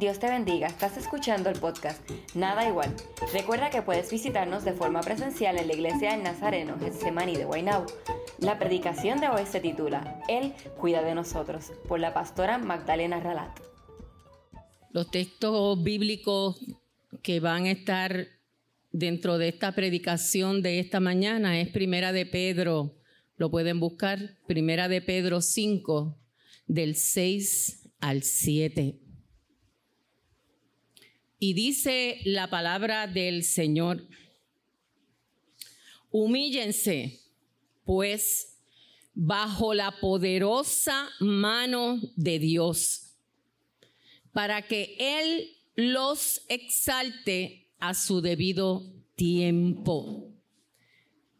Dios te bendiga, estás escuchando el podcast Nada Igual. Recuerda que puedes visitarnos de forma presencial en la iglesia del Nazareno, Getsemaní de Guaynabo. La predicación de hoy se titula Él cuida de nosotros, por la pastora Magdalena Ralat. Los textos bíblicos que van a estar dentro de esta predicación de esta mañana es Primera de Pedro, lo pueden buscar, Primera de Pedro 5, del 6 al 7. Y dice la palabra del Señor, humíllense, pues, bajo la poderosa mano de Dios, para que Él los exalte a su debido tiempo.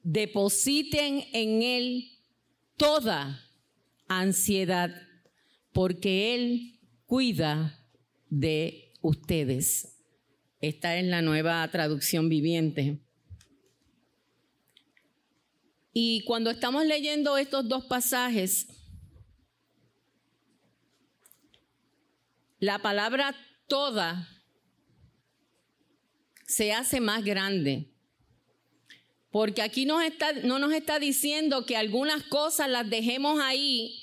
Depositen en Él toda ansiedad, porque Él cuida de ustedes. Esta es la nueva traducción viviente. Y cuando estamos leyendo estos dos pasajes, la palabra toda se hace más grande. Porque aquí nos está, no nos está diciendo que algunas cosas las dejemos ahí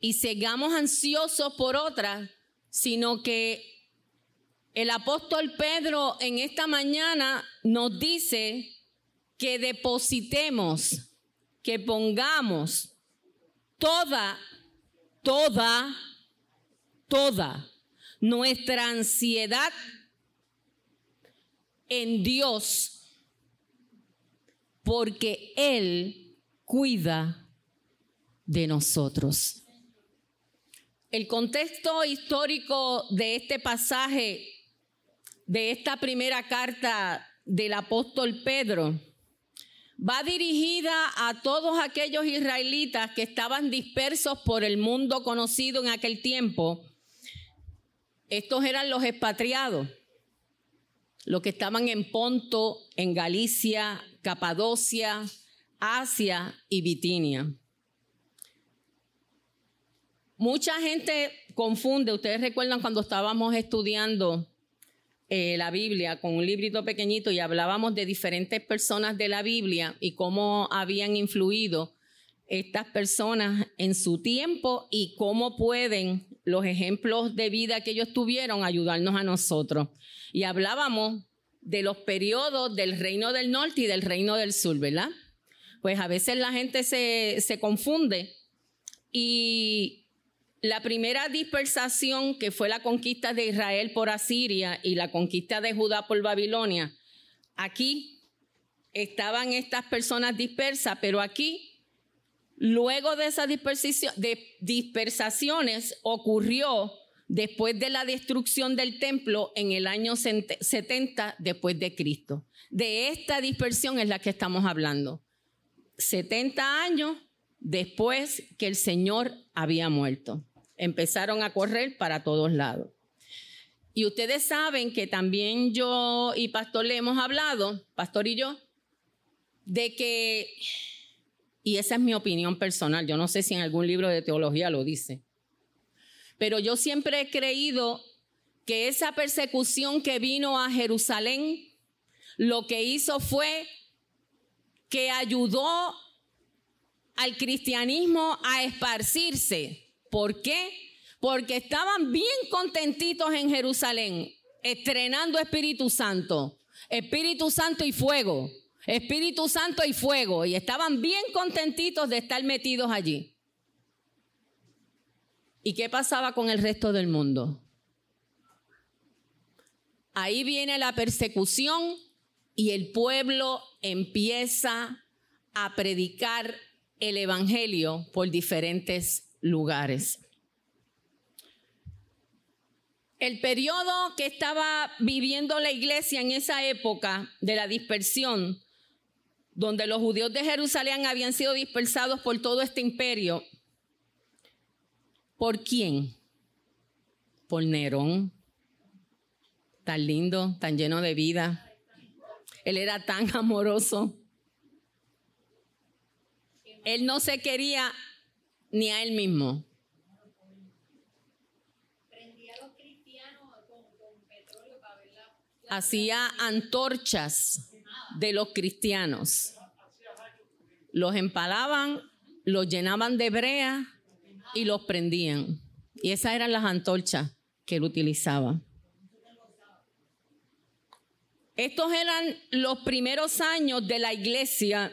y sigamos ansiosos por otras, sino que el apóstol Pedro en esta mañana nos dice que depositemos, que pongamos toda, toda, toda nuestra ansiedad en Dios, porque Él cuida de nosotros. El contexto histórico de este pasaje de esta primera carta del apóstol Pedro va dirigida a todos aquellos israelitas que estaban dispersos por el mundo conocido en aquel tiempo. Estos eran los expatriados, los que estaban en Ponto, en Galicia, Capadocia, Asia y Bitinia. Mucha gente confunde, ustedes recuerdan cuando estábamos estudiando eh, la Biblia con un librito pequeñito y hablábamos de diferentes personas de la Biblia y cómo habían influido estas personas en su tiempo y cómo pueden los ejemplos de vida que ellos tuvieron ayudarnos a nosotros. Y hablábamos de los periodos del reino del norte y del reino del sur, ¿verdad? Pues a veces la gente se, se confunde y la primera dispersación, que fue la conquista de Israel por Asiria y la conquista de Judá por Babilonia, aquí estaban estas personas dispersas, pero aquí, luego de esas dispersaciones, ocurrió después de la destrucción del templo en el año 70 después de Cristo. De esta dispersión es la que estamos hablando. 70 años después que el Señor había muerto empezaron a correr para todos lados. Y ustedes saben que también yo y Pastor le hemos hablado, Pastor y yo, de que, y esa es mi opinión personal, yo no sé si en algún libro de teología lo dice, pero yo siempre he creído que esa persecución que vino a Jerusalén, lo que hizo fue que ayudó al cristianismo a esparcirse ¿Por qué? Porque estaban bien contentitos en Jerusalén, estrenando Espíritu Santo, Espíritu Santo y fuego, Espíritu Santo y fuego, y estaban bien contentitos de estar metidos allí. ¿Y qué pasaba con el resto del mundo? Ahí viene la persecución y el pueblo empieza a predicar el Evangelio por diferentes lugares. El periodo que estaba viviendo la iglesia en esa época de la dispersión, donde los judíos de Jerusalén habían sido dispersados por todo este imperio, ¿por quién? Por Nerón, tan lindo, tan lleno de vida. Él era tan amoroso. Él no se quería ni a él mismo. hacía antorchas de los cristianos. Los empalaban, los llenaban de brea y los prendían. Y esas eran las antorchas que él utilizaba. Estos eran los primeros años de la iglesia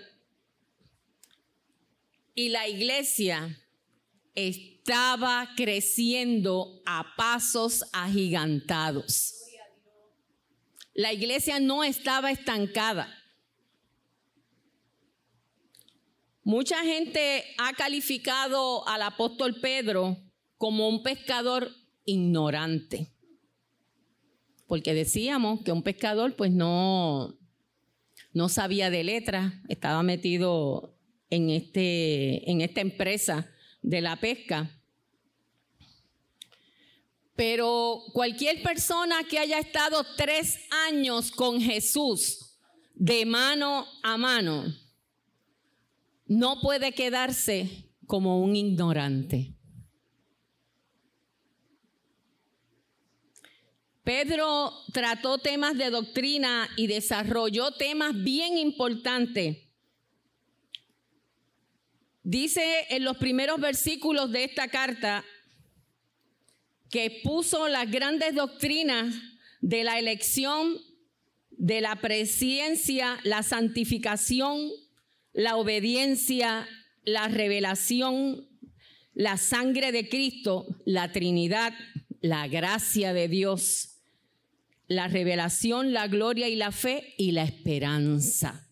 y la iglesia estaba creciendo a pasos agigantados. La iglesia no estaba estancada. Mucha gente ha calificado al apóstol Pedro como un pescador ignorante. Porque decíamos que un pescador pues no, no sabía de letras, estaba metido en, este, en esta empresa de la pesca. Pero cualquier persona que haya estado tres años con Jesús de mano a mano, no puede quedarse como un ignorante. Pedro trató temas de doctrina y desarrolló temas bien importantes Dice en los primeros versículos de esta carta que puso las grandes doctrinas de la elección, de la presencia, la santificación, la obediencia, la revelación, la sangre de Cristo, la Trinidad, la gracia de Dios, la revelación, la gloria y la fe y la esperanza.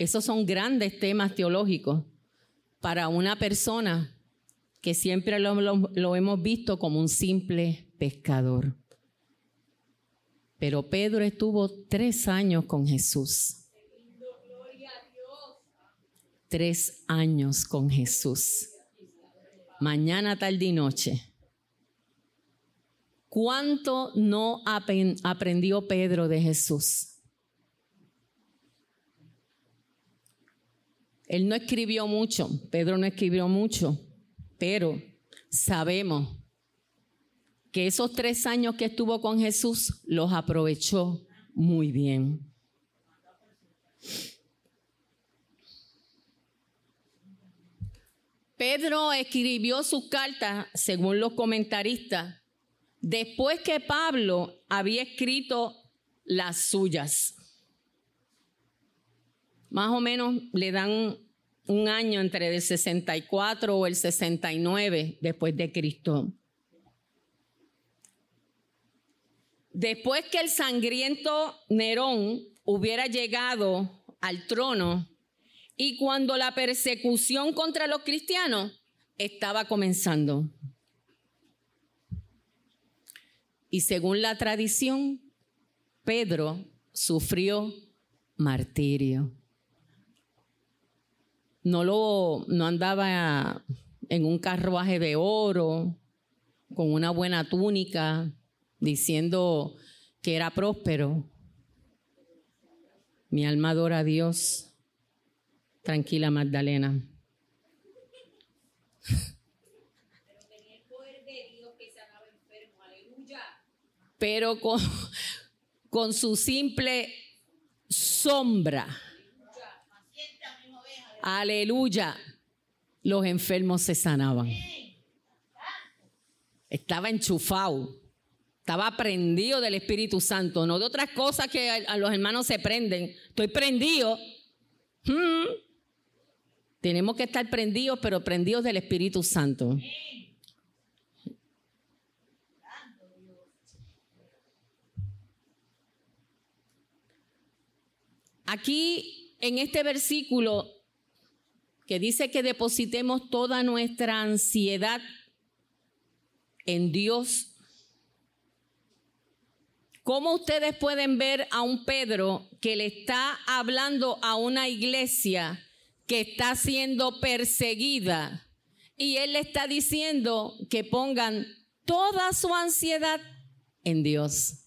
Esos son grandes temas teológicos para una persona que siempre lo, hemos visto como un simple pescador. Pero Pedro estuvo tres años con Jesús. Tres años con Jesús. Mañana, tarde y noche. ¿Cuánto no aprendió Pedro de Jesús? Él no escribió mucho, Pedro no escribió mucho, pero sabemos que esos tres años que estuvo con Jesús los aprovechó muy bien. Pedro escribió sus cartas, según los comentaristas, después que Pablo había escrito las suyas más o menos le dan un año entre el 64 o el 69 después de Cristo. Después que el sangriento Nerón hubiera llegado al trono y cuando la persecución contra los cristianos estaba comenzando. Y según la tradición, Pedro sufrió martirio no, lo, no andaba en un carruaje de oro, con una buena túnica, diciendo que era próspero. Mi alma adora a Dios. Tranquila, Magdalena. Pero con, con su simple sombra Aleluya. Los enfermos se sanaban. Estaba enchufado. Estaba prendido del Espíritu Santo. No de otras cosas que a, los hermanos se prenden. Estoy prendido. Hmm. Tenemos que estar prendidos, pero prendidos del Espíritu Santo. Aquí en este versículo que dice que depositemos toda nuestra ansiedad en Dios. ¿Cómo ustedes pueden ver a un Pedro que le está hablando a una iglesia que está siendo perseguida y él le está diciendo que pongan toda su ansiedad en Dios?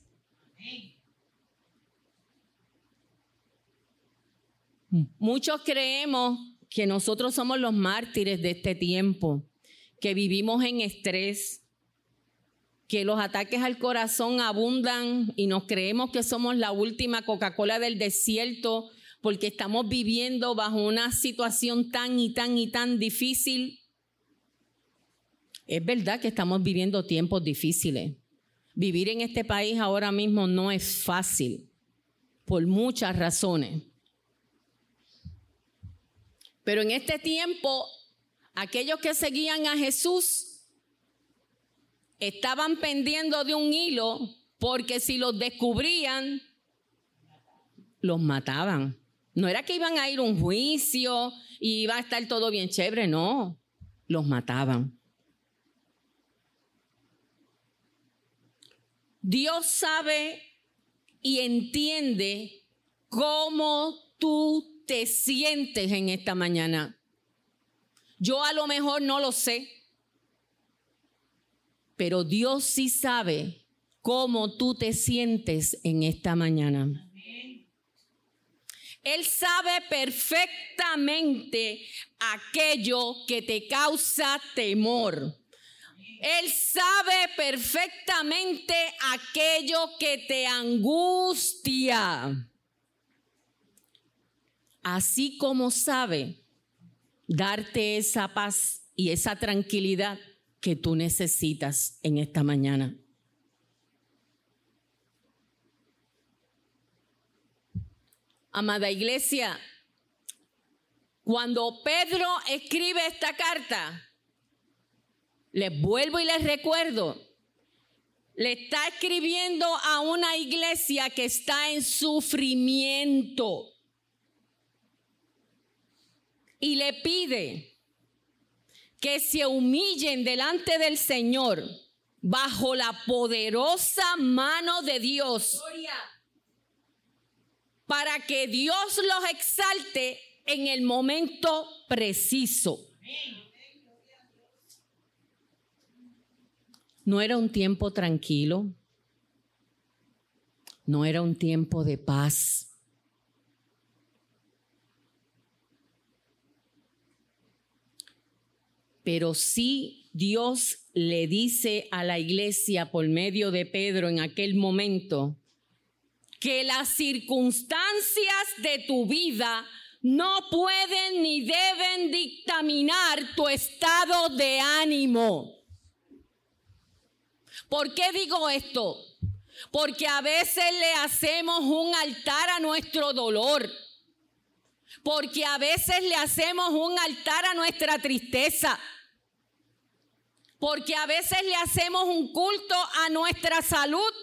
Muchos creemos que nosotros somos los mártires de este tiempo, que vivimos en estrés, que los ataques al corazón abundan y nos creemos que somos la última Coca-Cola del desierto porque estamos viviendo bajo una situación tan y tan y tan difícil. Es verdad que estamos viviendo tiempos difíciles. Vivir en este país ahora mismo no es fácil, por muchas razones. Pero en este tiempo, aquellos que seguían a Jesús estaban pendiendo de un hilo porque si los descubrían, los mataban. No era que iban a ir a un juicio y iba a estar todo bien chévere, no, los mataban. Dios sabe y entiende cómo tú te sientes en esta mañana. Yo a lo mejor no lo sé, pero Dios sí sabe cómo tú te sientes en esta mañana. Él sabe perfectamente aquello que te causa temor. Él sabe perfectamente aquello que te angustia. Así como sabe darte esa paz y esa tranquilidad que tú necesitas en esta mañana. Amada iglesia, cuando Pedro escribe esta carta, les vuelvo y les recuerdo, le está escribiendo a una iglesia que está en sufrimiento y le pide que se humillen delante del Señor bajo la poderosa mano de Dios para que Dios los exalte en el momento preciso. No era un tiempo tranquilo, no era un tiempo de paz. Pero sí Dios le dice a la iglesia por medio de Pedro en aquel momento que las circunstancias de tu vida no pueden ni deben dictaminar tu estado de ánimo. ¿Por qué digo esto? Porque a veces le hacemos un altar a nuestro dolor. Porque a veces le hacemos un altar a nuestra tristeza. Porque a veces le hacemos un culto a nuestra salud.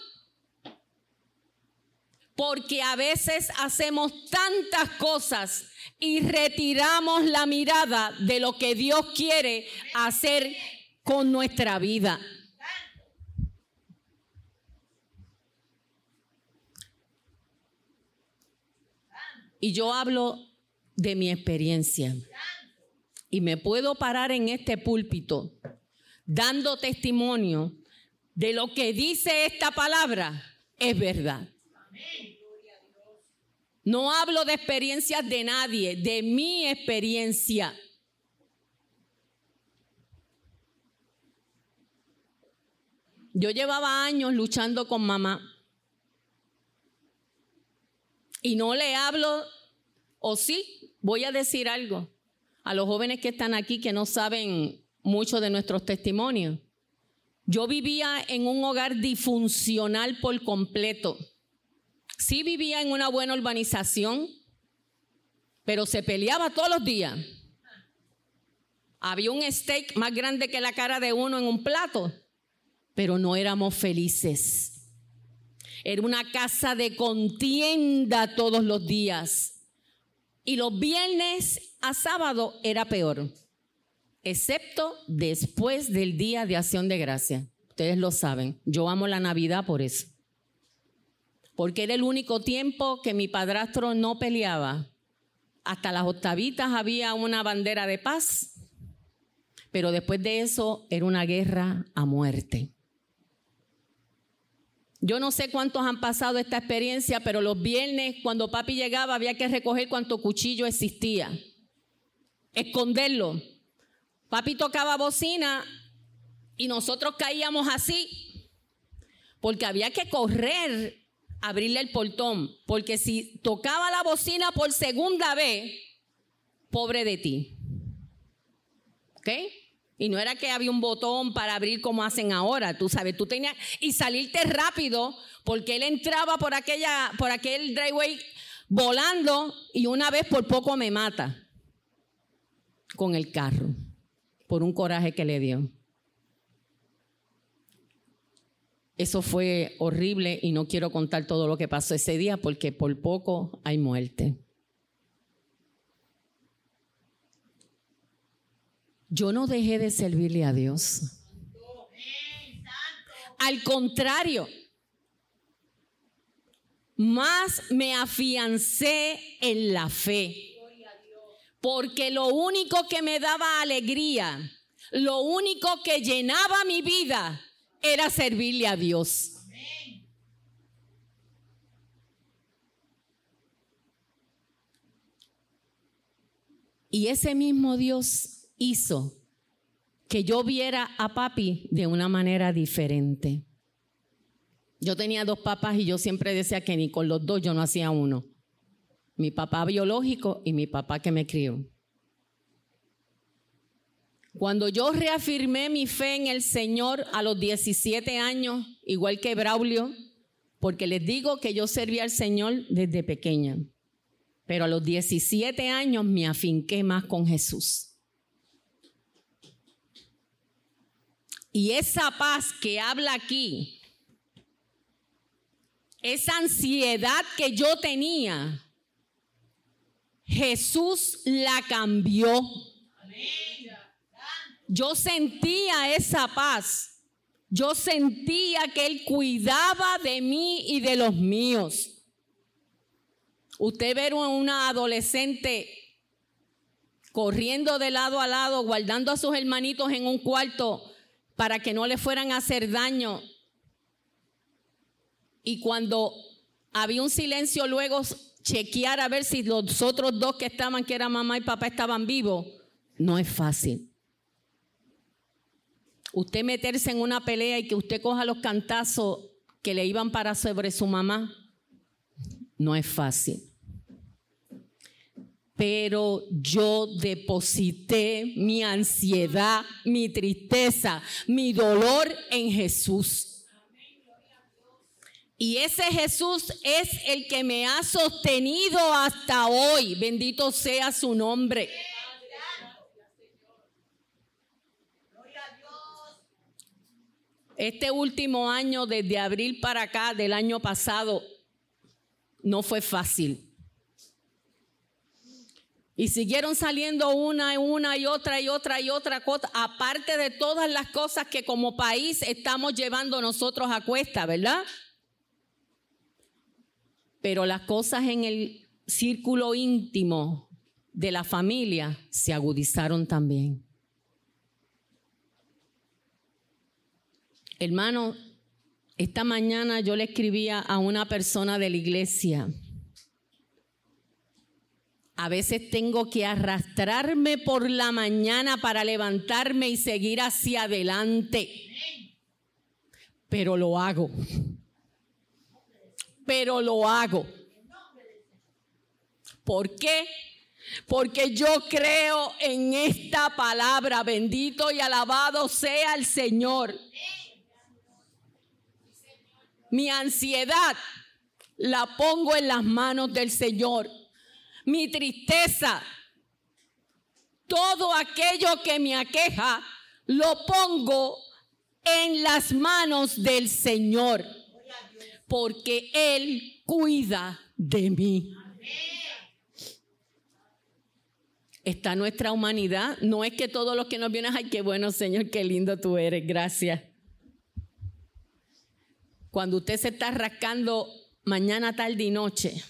Porque a veces hacemos tantas cosas y retiramos la mirada de lo que Dios quiere hacer con nuestra vida. Y yo hablo de mi experiencia. Y me puedo parar en este púlpito dando testimonio de lo que dice esta palabra es verdad. No hablo de experiencias de nadie, de mi experiencia. Yo llevaba años luchando con mamá y no le hablo, o sí, voy a decir algo a los jóvenes que están aquí que no saben mucho de nuestros testimonios. Yo vivía en un hogar disfuncional por completo. Sí vivía en una buena urbanización, pero se peleaba todos los días. Había un steak más grande que la cara de uno en un plato, pero no éramos felices. Era una casa de contienda todos los días. Y los viernes a sábado era peor, excepto después del día de acción de gracia. Ustedes lo saben, yo amo la Navidad por eso. Porque era el único tiempo que mi padrastro no peleaba. Hasta las octavitas había una bandera de paz, pero después de eso era una guerra a muerte. Yo no sé cuántos han pasado esta experiencia, pero los viernes cuando papi llegaba había que recoger cuánto cuchillo existía, esconderlo. Papi tocaba bocina y nosotros caíamos así porque había que correr abrirle el portón, porque si tocaba la bocina por segunda vez, pobre de ti. ¿Ok? Y no era que había un botón para abrir como hacen ahora, tú sabes, tú tenías y salirte rápido porque él entraba por aquella por aquel driveway volando y una vez por poco me mata con el carro por un coraje que le dio. Eso fue horrible y no quiero contar todo lo que pasó ese día porque por poco hay muerte. Yo no dejé de servirle a Dios. Al contrario, más me afiancé en la fe. Porque lo único que me daba alegría, lo único que llenaba mi vida era servirle a Dios. Y ese mismo Dios hizo que yo viera a papi de una manera diferente. Yo tenía dos papás y yo siempre decía que ni con los dos yo no hacía uno. Mi papá biológico y mi papá que me crió. Cuando yo reafirmé mi fe en el Señor a los 17 años, igual que Braulio, porque les digo que yo serví al Señor desde pequeña, pero a los 17 años me afinqué más con Jesús. Y esa paz que habla aquí, esa ansiedad que yo tenía, Jesús la cambió. Yo sentía esa paz. Yo sentía que Él cuidaba de mí y de los míos. Usted ver a una adolescente corriendo de lado a lado, guardando a sus hermanitos en un cuarto, para que no le fueran a hacer daño. Y cuando había un silencio, luego chequear a ver si los otros dos que estaban, que eran mamá y papá, estaban vivos. No es fácil. Usted meterse en una pelea y que usted coja los cantazos que le iban para sobre su mamá, no es fácil pero yo deposité mi ansiedad, mi tristeza, mi dolor en Jesús. Y ese Jesús es el que me ha sostenido hasta hoy. Bendito sea su nombre. Este último año, desde abril para acá del año pasado, no fue fácil. Y siguieron saliendo una y una y otra y otra y otra cosa, aparte de todas las cosas que como país estamos llevando nosotros a cuesta, ¿verdad? Pero las cosas en el círculo íntimo de la familia se agudizaron también. Hermano, esta mañana yo le escribía a una persona de la iglesia a veces tengo que arrastrarme por la mañana para levantarme y seguir hacia adelante. Pero lo hago. Pero lo hago. ¿Por qué? Porque yo creo en esta palabra. Bendito y alabado sea el Señor. Mi ansiedad la pongo en las manos del Señor mi tristeza, todo aquello que me aqueja, lo pongo en las manos del Señor, porque Él cuida de mí. Está nuestra humanidad. No es que todos los que nos vienen, ay, qué bueno Señor, qué lindo tú eres, gracias. Cuando usted se está rascando mañana, tarde y noche,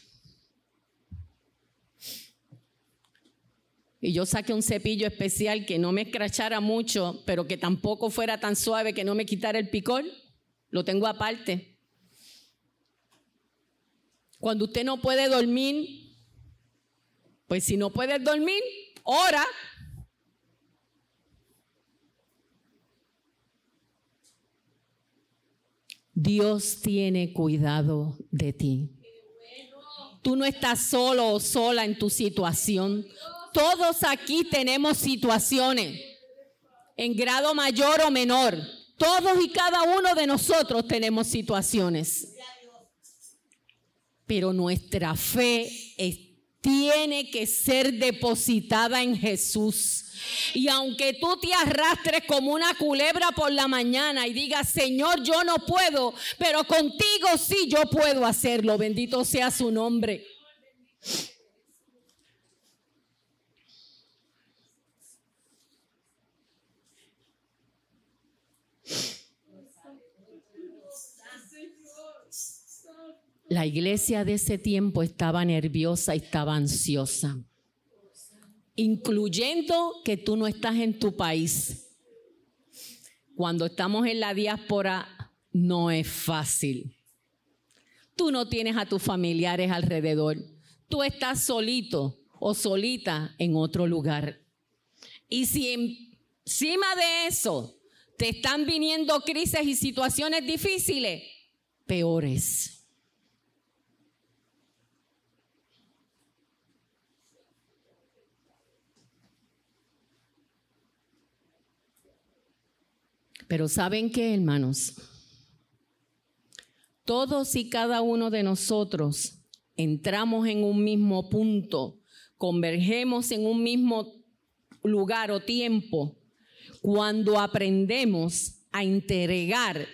Y yo saqué un cepillo especial que no me escrachara mucho, pero que tampoco fuera tan suave que no me quitara el picor. Lo tengo aparte. Cuando usted no puede dormir, pues si no puede dormir, ora. Dios tiene cuidado de ti. Tú no estás solo o sola en tu situación. Todos aquí tenemos situaciones en grado mayor o menor. Todos y cada uno de nosotros tenemos situaciones. Pero nuestra fe tiene que ser depositada en Jesús. Y aunque tú te arrastres como una culebra por la mañana y digas, Señor, yo no puedo, pero contigo sí yo puedo hacerlo. Bendito sea su nombre. La iglesia de ese tiempo estaba nerviosa estaba ansiosa, incluyendo que tú no estás en tu país. Cuando estamos en la diáspora no es fácil. Tú no tienes a tus familiares alrededor. Tú estás solito o solita en otro lugar. Y si encima de eso te están viniendo crisis y situaciones difíciles, peores. Pero ¿saben qué, hermanos? Todos y cada uno de nosotros entramos en un mismo punto, convergemos en un mismo lugar o tiempo cuando aprendemos a entregar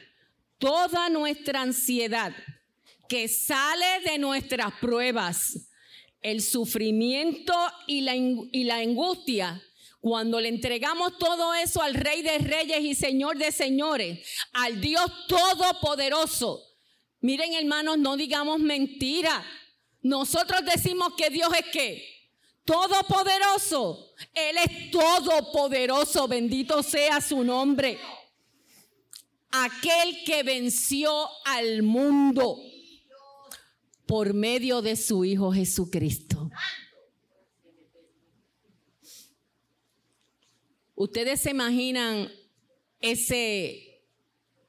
toda nuestra ansiedad que sale de nuestras pruebas, el sufrimiento y la, y la angustia cuando le entregamos todo eso al Rey de Reyes y Señor de Señores, al Dios Todopoderoso. Miren hermanos, no digamos mentira. Nosotros decimos que Dios es qué? Todopoderoso. Él es todopoderoso. Bendito sea su nombre. Aquel que venció al mundo por medio de su Hijo Jesucristo. Ustedes se imaginan ese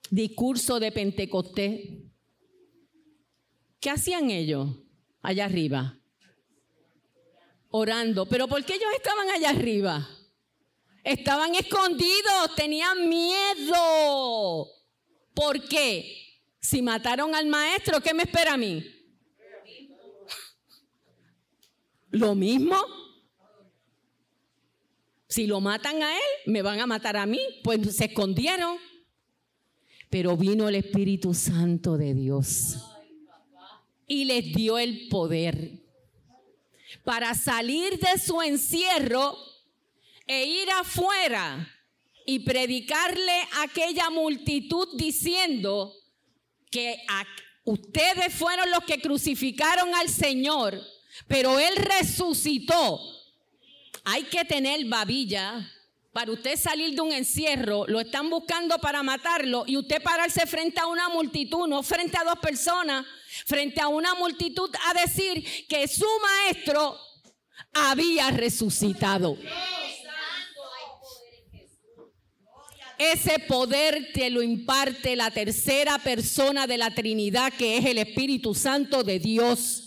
discurso de Pentecostés. ¿Qué hacían ellos allá arriba? Orando. ¿Pero por qué ellos estaban allá arriba? Estaban escondidos, tenían miedo. ¿Por qué? Si mataron al maestro, ¿qué me espera a mí? Lo mismo. Si lo matan a él, me van a matar a mí. Pues se escondieron. Pero vino el Espíritu Santo de Dios y les dio el poder para salir de su encierro e ir afuera y predicarle a aquella multitud diciendo que ustedes fueron los que crucificaron al Señor, pero Él resucitó hay que tener babilla para usted salir de un encierro, lo están buscando para matarlo y usted pararse frente a una multitud, no frente a dos personas, frente a una multitud a decir que su maestro había resucitado. Ese poder te lo imparte la tercera persona de la Trinidad, que es el Espíritu Santo de Dios.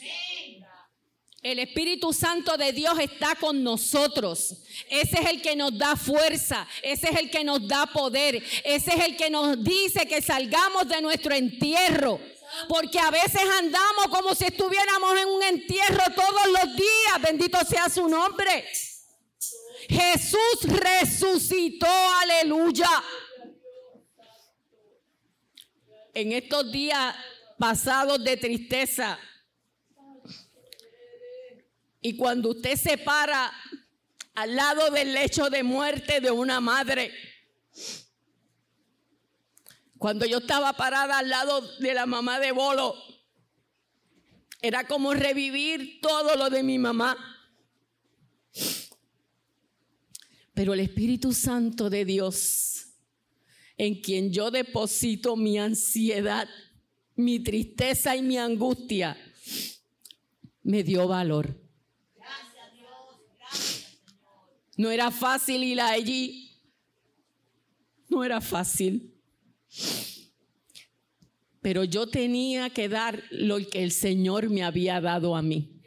El Espíritu Santo de Dios está con nosotros. Ese es el que nos da fuerza, ese es el que nos da poder, ese es el que nos dice que salgamos de nuestro entierro. Porque a veces andamos como si estuviéramos en un entierro todos los días. Bendito sea su nombre. Jesús resucitó, aleluya. En estos días pasados de tristeza, y cuando usted se para al lado del lecho de muerte de una madre, cuando yo estaba parada al lado de la mamá de Bolo, era como revivir todo lo de mi mamá. Pero el Espíritu Santo de Dios, en quien yo deposito mi ansiedad, mi tristeza y mi angustia, me dio valor. No era fácil ir allí. No era fácil. pero yo tenía que dar lo que el Señor me había dado a mí.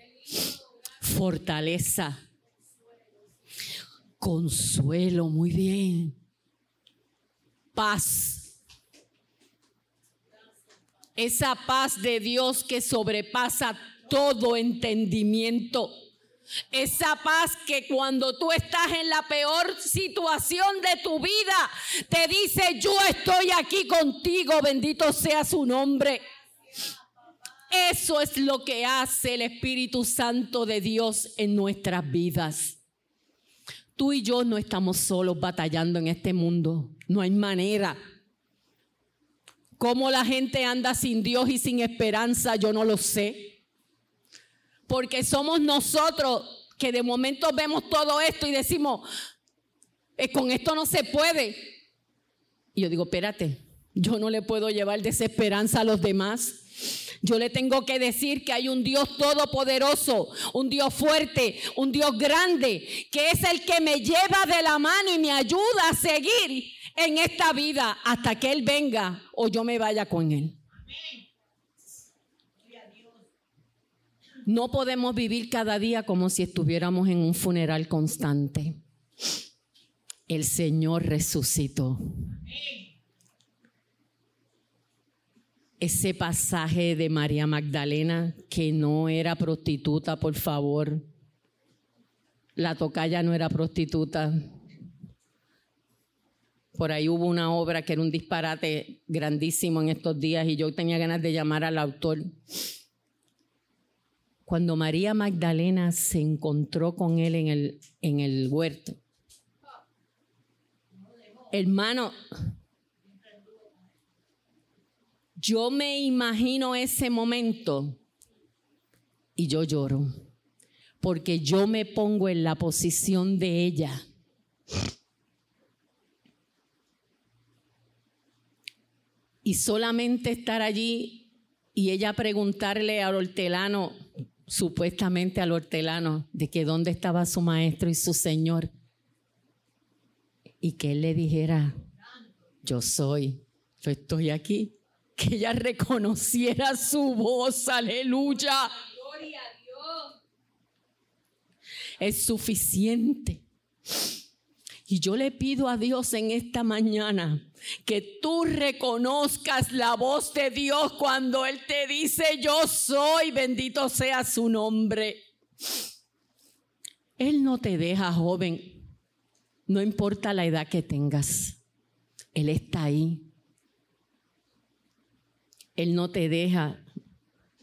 Fortaleza. Consuelo, muy bien. Paz. Esa paz de Dios que sobrepasa todo entendimiento esa paz que cuando tú estás en la peor situación de tu vida, te dice, yo estoy aquí contigo, bendito sea su nombre. Eso es lo que hace el Espíritu Santo de Dios en nuestras vidas. Tú y yo no estamos solos batallando en este mundo. No hay manera. Cómo la gente anda sin Dios y sin esperanza, yo no lo sé porque somos nosotros que de momento vemos todo esto y decimos, eh, con esto no se puede. Y yo digo, espérate, yo no le puedo llevar desesperanza a los demás. Yo le tengo que decir que hay un Dios todopoderoso, un Dios fuerte, un Dios grande, que es el que me lleva de la mano y me ayuda a seguir en esta vida hasta que Él venga o yo me vaya con Él. No podemos vivir cada día como si estuviéramos en un funeral constante. El Señor resucitó. Ese pasaje de María Magdalena, que no era prostituta, por favor. La tocaya no era prostituta. Por ahí hubo una obra que era un disparate grandísimo en estos días y yo tenía ganas de llamar al autor cuando María Magdalena se encontró con él en el, en el huerto. Hermano, yo me imagino ese momento y yo lloro, porque yo me pongo en la posición de ella. Y solamente estar allí y ella preguntarle al hortelano, supuestamente al hortelano de que dónde estaba su maestro y su señor. Y que él le dijera, yo soy, yo estoy aquí. Que ella reconociera su voz, aleluya. Gloria a Dios. Es suficiente. Y yo le pido a Dios en esta mañana que tú reconozcas la voz de Dios cuando Él te dice, yo soy, bendito sea su nombre. Él no te deja joven, no importa la edad que tengas, Él está ahí. Él no te deja,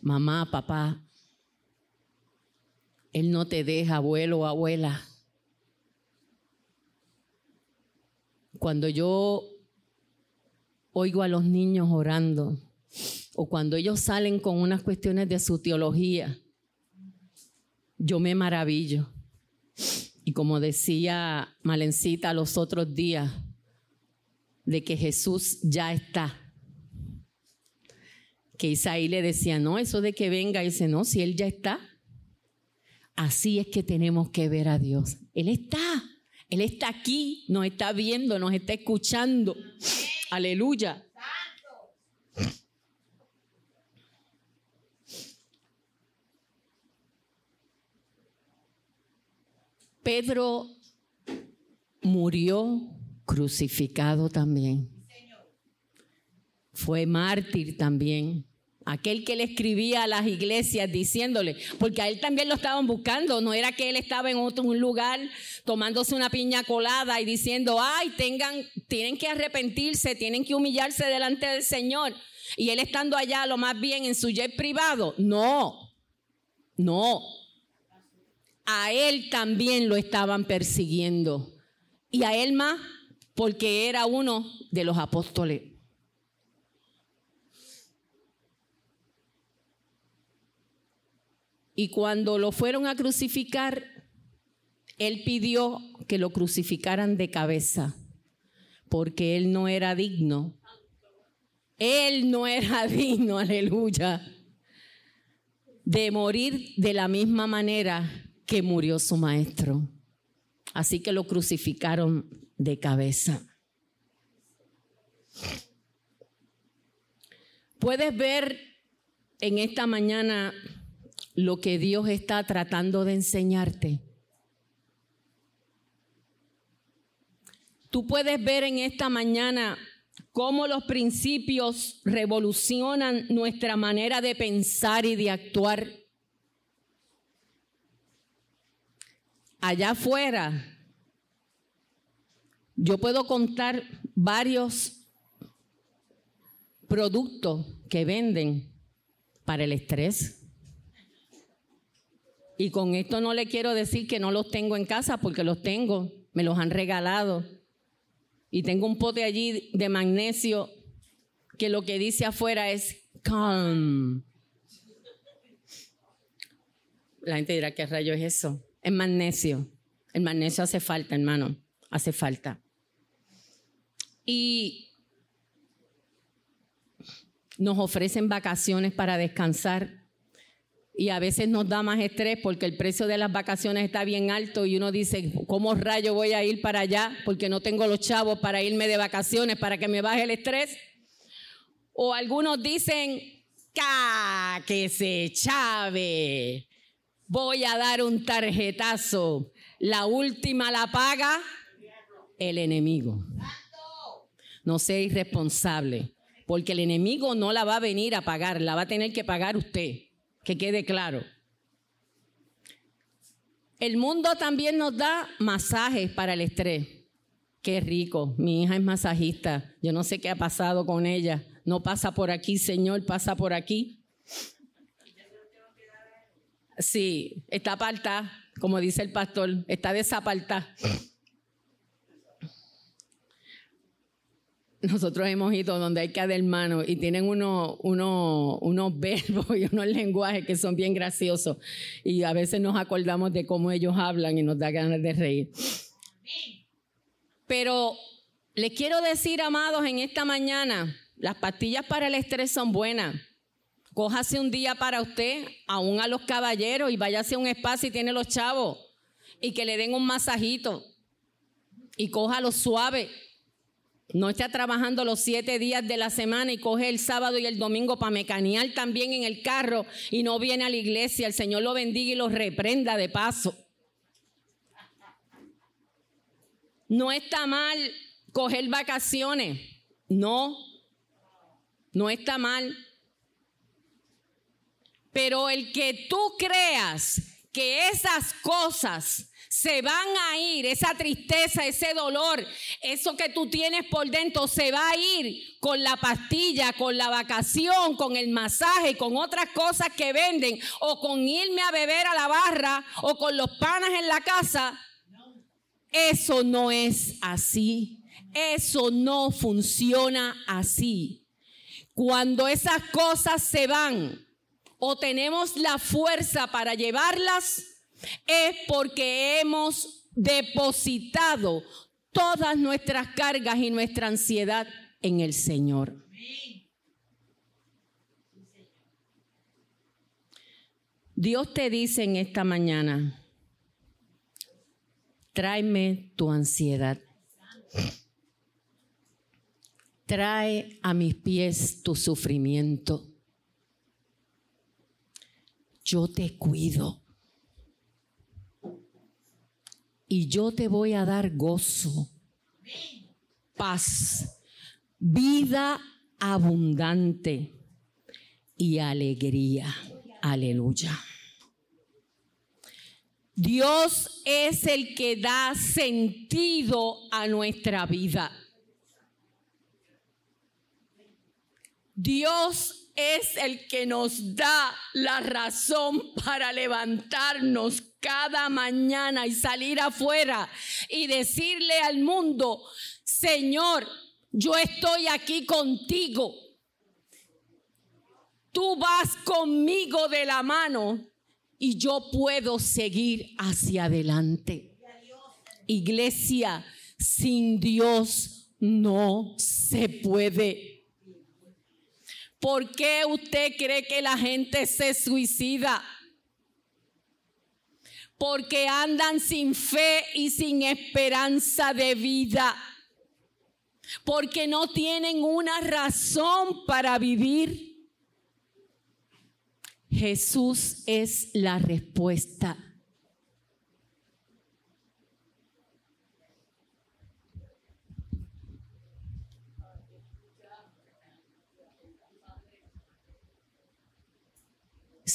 mamá, papá. Él no te deja, abuelo o abuela. Cuando yo oigo a los niños orando o cuando ellos salen con unas cuestiones de su teología, yo me maravillo. Y como decía Malencita los otros días, de que Jesús ya está. Que Isaí le decía, no, eso de que venga, dice, no, si Él ya está. Así es que tenemos que ver a Dios. Él está, Él está aquí, nos está viendo, nos está escuchando. Aleluya. Pedro murió crucificado también. Fue mártir también. Aquel que le escribía a las iglesias diciéndole, porque a él también lo estaban buscando, no era que él estaba en otro un lugar tomándose una piña colada y diciendo, ay, tengan, tienen que arrepentirse, tienen que humillarse delante del Señor. Y él estando allá lo más bien en su jet privado. No, no. A él también lo estaban persiguiendo. Y a él más porque era uno de los apóstoles. Y cuando lo fueron a crucificar, él pidió que lo crucificaran de cabeza, porque él no era digno. Él no era digno, aleluya, de morir de la misma manera que murió su maestro. Así que lo crucificaron de cabeza. Puedes ver en esta mañana lo que Dios está tratando de enseñarte. Tú puedes ver en esta mañana cómo los principios revolucionan nuestra manera de pensar y de actuar. Allá afuera, yo puedo contar varios productos que venden para el estrés. Y con esto no le quiero decir que no los tengo en casa porque los tengo, me los han regalado y tengo un pote allí de magnesio que lo que dice afuera es calm. La gente dirá, ¿qué rayo es eso? Es magnesio. El magnesio hace falta, hermano. Hace falta. Y nos ofrecen vacaciones para descansar y a veces nos da más estrés porque el precio de las vacaciones está bien alto y uno dice, ¿cómo rayo voy a ir para allá? Porque no tengo los chavos para irme de vacaciones para que me baje el estrés. O algunos dicen, ¡ca! que se chave! Voy a dar un tarjetazo. La última la paga el enemigo. No sea irresponsable, porque el enemigo no la va a venir a pagar, la va a tener que pagar usted que quede claro. El mundo también nos da masajes para el estrés. Qué rico, mi hija es masajista, yo no sé qué ha pasado con ella. No pasa por aquí, Señor, pasa por aquí. Sí, está apartada, como dice el pastor, está desapartada. Nosotros hemos ido donde hay cada hermano y tienen unos, unos verbos y unos lenguajes que son bien graciosos y a veces nos acordamos de cómo ellos hablan y nos da ganas de reír. Pero les quiero decir, amados, en esta mañana, las pastillas para el estrés son buenas. Cójase un día para usted, aún a los caballeros, y váyase a un espacio y tiene los chavos, y que le den un masajito, y cójalo suave no está trabajando los siete días de la semana y coge el sábado y el domingo para mecanear también en el carro y no viene a la iglesia. El Señor lo bendiga y lo reprenda de paso. No está mal coger vacaciones. No, no está mal. Pero el que tú creas que esas cosas se van a ir, esa tristeza, ese dolor, eso que tú tienes por dentro, se va a ir con la pastilla, con la vacación, con el masaje, con otras cosas que venden, o con irme a beber a la barra, o con los panas en la casa. Eso no es así. Eso no funciona así. Cuando esas cosas se van o tenemos la fuerza para llevarlas, es porque hemos depositado todas nuestras cargas y nuestra ansiedad en el Señor. Dios te dice en esta mañana, tráeme tu ansiedad. Trae a mis pies tu sufrimiento. Yo te cuido y yo te voy a dar gozo, paz, vida abundante y alegría. Aleluya. Dios es el que da sentido a nuestra vida. Dios es el que nos da la razón para levantarnos cada mañana y salir afuera y decirle al mundo, Señor, yo estoy aquí contigo. Tú vas conmigo de la mano y yo puedo seguir hacia adelante. Iglesia, sin Dios no se puede. ¿Por qué usted cree que la gente se suicida? Porque andan sin fe y sin esperanza de vida. Porque no tienen una razón para vivir. Jesús es la respuesta.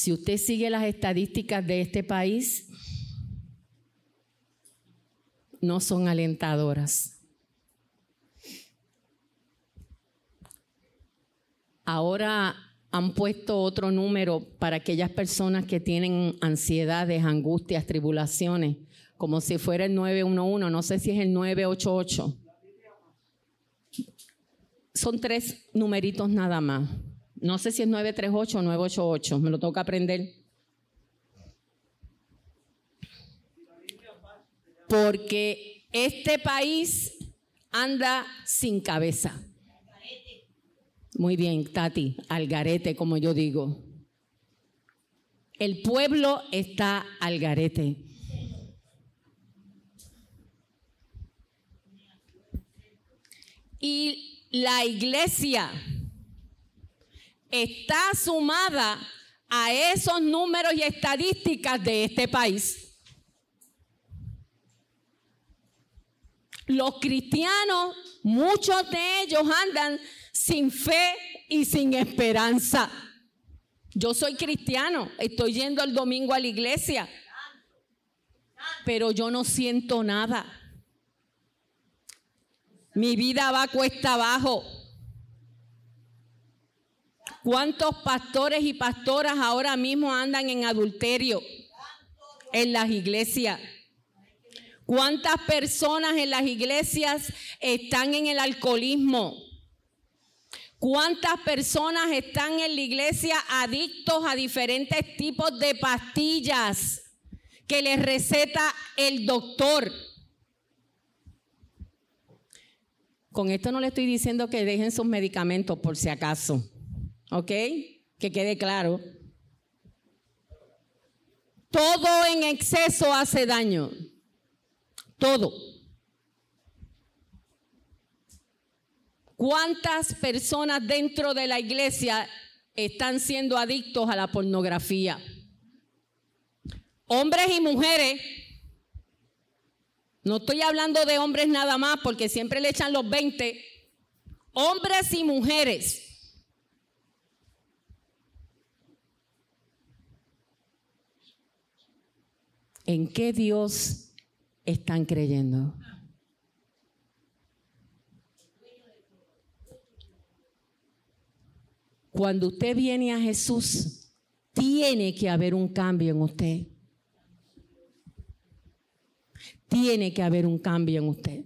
Si usted sigue las estadísticas de este país, no son alentadoras. Ahora han puesto otro número para aquellas personas que tienen ansiedades, angustias, tribulaciones, como si fuera el 911, no sé si es el 988. Son tres numeritos nada más. No sé si es 938 o 988, me lo tengo que aprender. Porque este país anda sin cabeza. Muy bien, Tati, al garete, como yo digo. El pueblo está al garete. Y la iglesia está sumada a esos números y estadísticas de este país. Los cristianos, muchos de ellos andan sin fe y sin esperanza. Yo soy cristiano, estoy yendo el domingo a la iglesia, pero yo no siento nada. Mi vida va cuesta abajo. ¿Cuántos pastores y pastoras ahora mismo andan en adulterio en las iglesias? ¿Cuántas personas en las iglesias están en el alcoholismo? ¿Cuántas personas están en la iglesia adictos a diferentes tipos de pastillas que les receta el doctor? Con esto no le estoy diciendo que dejen sus medicamentos por si acaso. ¿Ok? Que quede claro. Todo en exceso hace daño. Todo. ¿Cuántas personas dentro de la iglesia están siendo adictos a la pornografía? Hombres y mujeres. No estoy hablando de hombres nada más porque siempre le echan los 20. Hombres y mujeres ¿En qué Dios están creyendo? Cuando usted viene a Jesús, tiene que haber un cambio en usted. Tiene que haber un cambio en usted.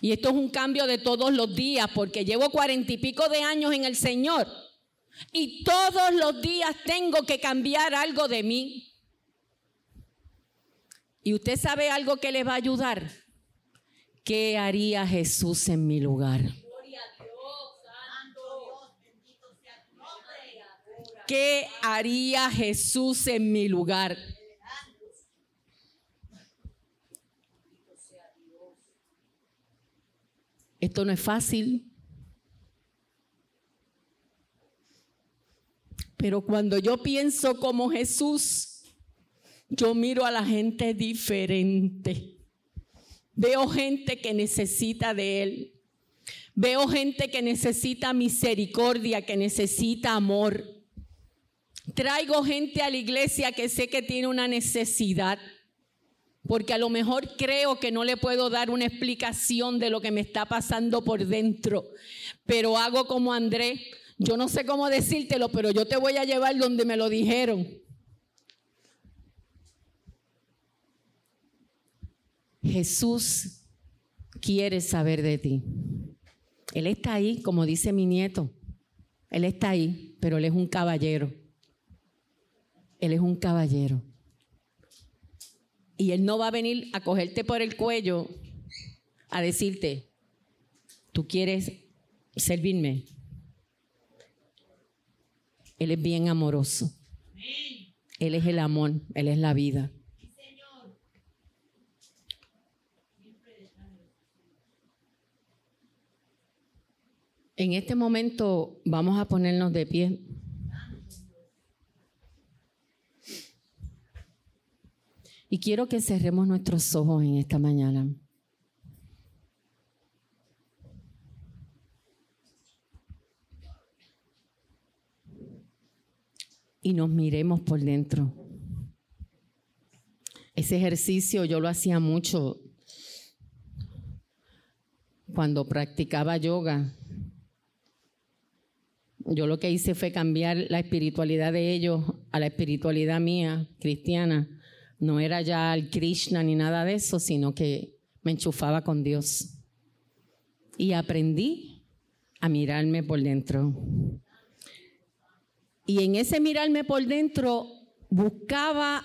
Y esto es un cambio de todos los días, porque llevo cuarenta y pico de años en el Señor. Y todos los días tengo que cambiar algo de mí. Y usted sabe algo que le va a ayudar. ¿Qué haría Jesús en mi lugar? ¿Qué haría Jesús en mi lugar? Esto no es fácil. Pero cuando yo pienso como Jesús, yo miro a la gente diferente. Veo gente que necesita de Él. Veo gente que necesita misericordia, que necesita amor. Traigo gente a la iglesia que sé que tiene una necesidad, porque a lo mejor creo que no le puedo dar una explicación de lo que me está pasando por dentro, pero hago como Andrés. Yo no sé cómo decírtelo, pero yo te voy a llevar donde me lo dijeron. Jesús quiere saber de ti. Él está ahí, como dice mi nieto. Él está ahí, pero él es un caballero. Él es un caballero. Y él no va a venir a cogerte por el cuello a decirte, tú quieres servirme. Él es bien amoroso. Él es el amor, Él es la vida. En este momento vamos a ponernos de pie. Y quiero que cerremos nuestros ojos en esta mañana. Y nos miremos por dentro. Ese ejercicio yo lo hacía mucho cuando practicaba yoga yo lo que hice fue cambiar la espiritualidad de ellos a la espiritualidad mía, cristiana no era ya el Krishna ni nada de eso, sino que me enchufaba con Dios. Y aprendí a mirarme por dentro. Y en ese mirarme por dentro buscaba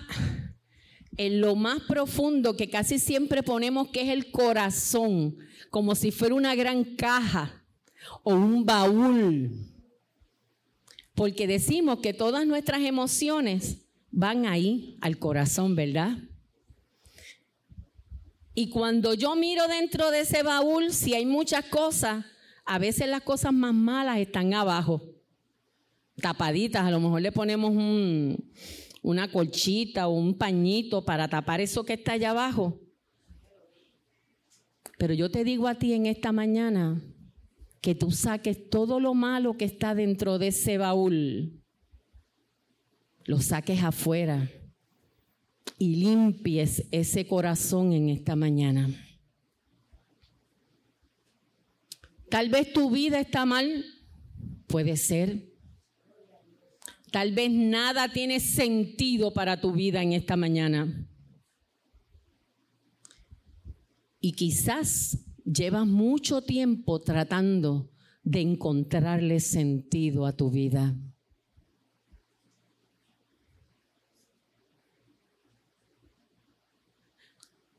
en lo más profundo que casi siempre ponemos que es el corazón, como si fuera una gran caja o un baúl. Porque decimos que todas nuestras emociones van ahí al corazón, ¿verdad? Y cuando yo miro dentro de ese baúl, si hay muchas cosas, a veces las cosas más malas están abajo, tapaditas. A lo mejor le ponemos una colchita o un pañito para tapar eso que está allá abajo. Pero yo te digo a ti en esta mañana que tú saques todo lo malo que está dentro de ese baúl lo saques afuera y limpies ese corazón en esta mañana. Tal vez tu vida está mal, puede ser. Tal vez nada tiene sentido para tu vida en esta mañana. Y quizás llevas mucho tiempo tratando de encontrarle sentido a tu vida.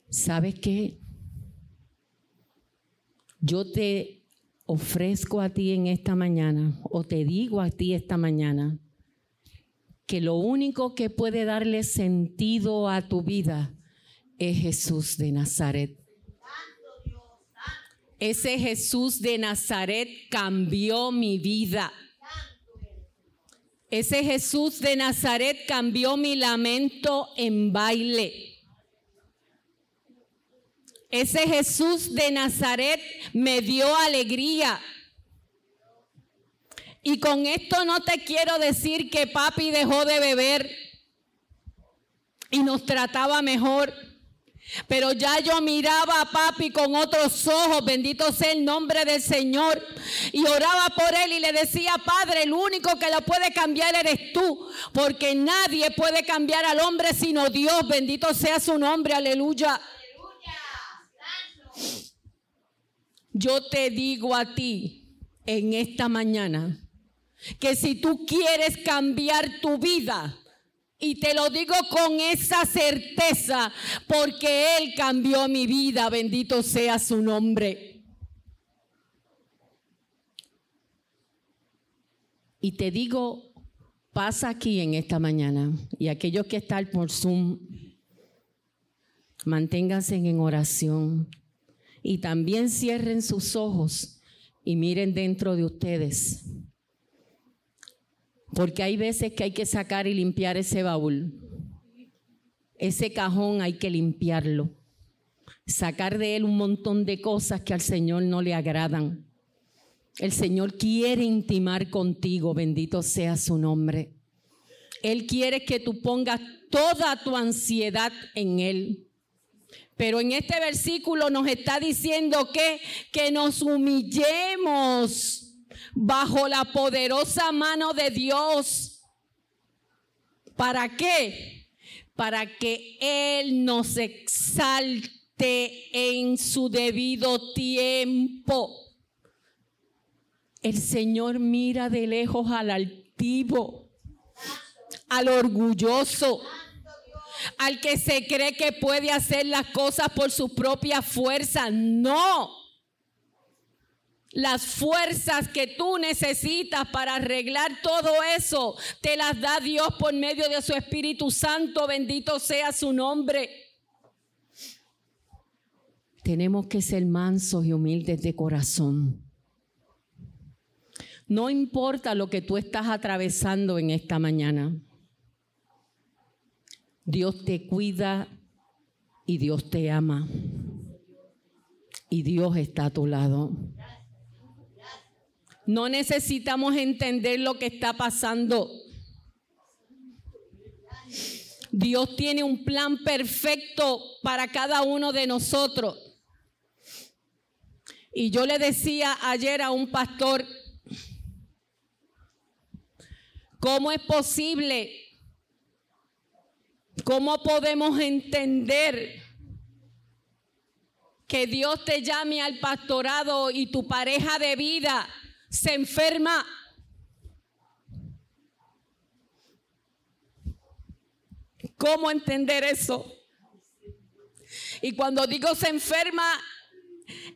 ¿sabes qué? Yo te ofrezco a ti en esta mañana, o te digo a ti esta mañana, que lo único que puede darle sentido a tu vida es Jesús de Nazaret. Ese Jesús de Nazaret cambió mi vida. Ese Jesús de Nazaret cambió mi lamento en baile. Ese Jesús de Nazaret me dio alegría. Y con esto no te quiero decir que papi dejó de beber y nos trataba mejor. Pero ya yo miraba a papi con otros ojos, bendito sea el nombre del Señor, y oraba por él y le decía, Padre, el único que lo puede cambiar eres tú, porque nadie puede cambiar al hombre sino Dios, bendito sea su nombre, aleluya. Yo te digo a ti en esta mañana que si tú quieres cambiar tu vida, y te lo digo con esa certeza, porque Él cambió mi vida, bendito sea su nombre. Y te digo, pasa aquí en esta mañana, y aquellos que están por Zoom, manténganse en oración y también cierren sus ojos y miren dentro de ustedes. Porque hay veces que hay que sacar y limpiar ese baúl. Ese cajón hay que limpiarlo. Sacar de él un montón de cosas que al Señor no le agradan. El Señor quiere intimar contigo, bendito sea su nombre. Él quiere que tú pongas toda tu ansiedad en Él. Pero en este versículo nos está diciendo que, que nos humillemos bajo la poderosa mano de Dios. ¿Para qué? Para que Él nos exalte en su debido tiempo. El Señor mira de lejos al altivo, al orgulloso al que se cree que puede hacer las cosas por su propia fuerza. No. Las fuerzas que tú necesitas para arreglar todo eso, te las da Dios por medio de su Espíritu Santo. Bendito sea su nombre. Tenemos que ser mansos y humildes de corazón. No importa lo que tú estás atravesando en esta mañana. Dios te cuida y Dios te ama y Dios está a tu lado. No necesitamos entender lo que está pasando. Dios tiene un plan perfecto para cada uno de nosotros. Y yo le decía ayer a un pastor, ¿cómo es posible? ¿Cómo podemos entender que Dios te llame al pastorado y tu pareja de vida se enferma. ¿Cómo entender eso? Y cuando digo se enferma,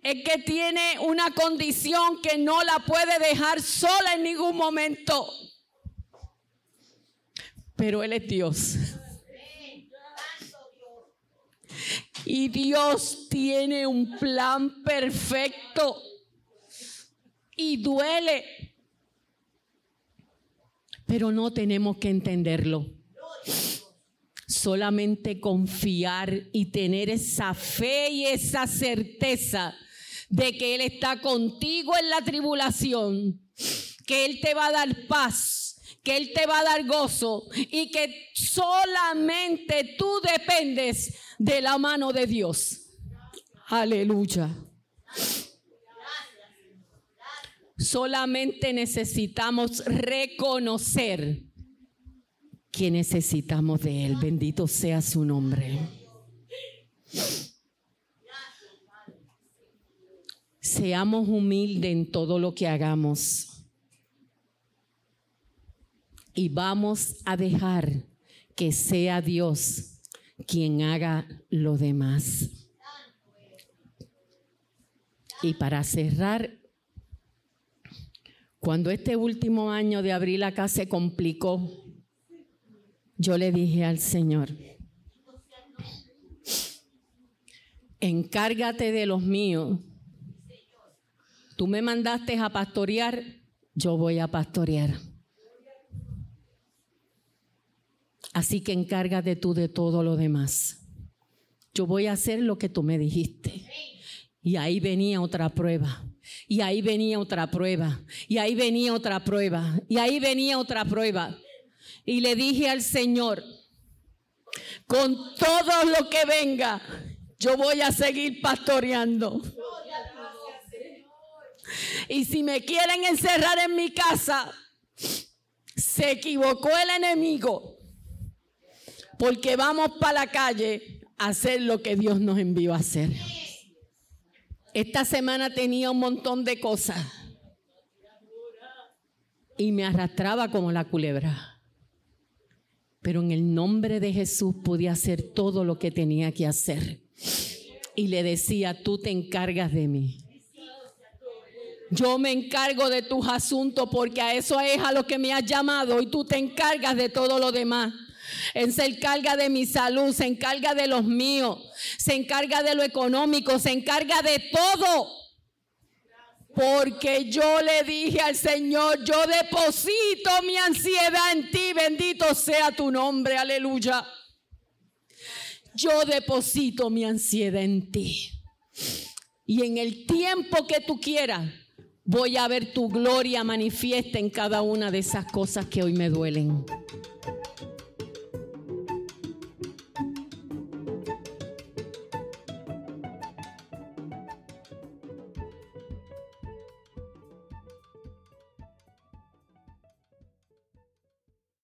es que tiene una condición que no la puede dejar sola en ningún momento. Pero Él es Dios. Y Dios tiene un plan perfecto. Y duele. Pero no tenemos que entenderlo. Solamente confiar y tener esa fe y esa certeza de que Él está contigo en la tribulación, que Él te va a dar paz, que Él te va a dar gozo y que solamente tú dependes de la mano de Dios. Aleluya. Solamente necesitamos reconocer que necesitamos de Él. Bendito sea su nombre. Seamos humildes en todo lo que hagamos. Y vamos a dejar que sea Dios quien haga lo demás. Y para cerrar, cuando este último año de abril acá se complicó, yo le dije al Señor, encárgate de los míos. Tú me mandaste a pastorear, yo voy a pastorear. Así que encárgate tú de todo lo demás. Yo voy a hacer lo que tú me dijiste. Y ahí venía otra prueba. Y ahí venía otra prueba. Y ahí venía otra prueba. Y ahí venía otra prueba. Y le dije al Señor, con todo lo que venga, yo voy a seguir pastoreando. Y si me quieren encerrar en mi casa, se equivocó el enemigo porque vamos para la calle a hacer lo que Dios nos envió a hacer. Esta semana tenía un montón de cosas y me arrastraba como la culebra. Pero en el nombre de Jesús pude hacer todo lo que tenía que hacer. Y le decía, tú te encargas de mí. Yo me encargo de tus asuntos porque a eso es a lo que me has llamado y tú te encargas de todo lo demás. Él se encarga de mi salud, se encarga de los míos, se encarga de lo económico, se encarga de todo. Porque yo le dije al Señor, yo deposito mi ansiedad en ti, bendito sea tu nombre, aleluya. Yo deposito mi ansiedad en ti. Y en el tiempo que tú quieras, voy a ver tu gloria manifiesta en cada una de esas cosas que hoy me duelen.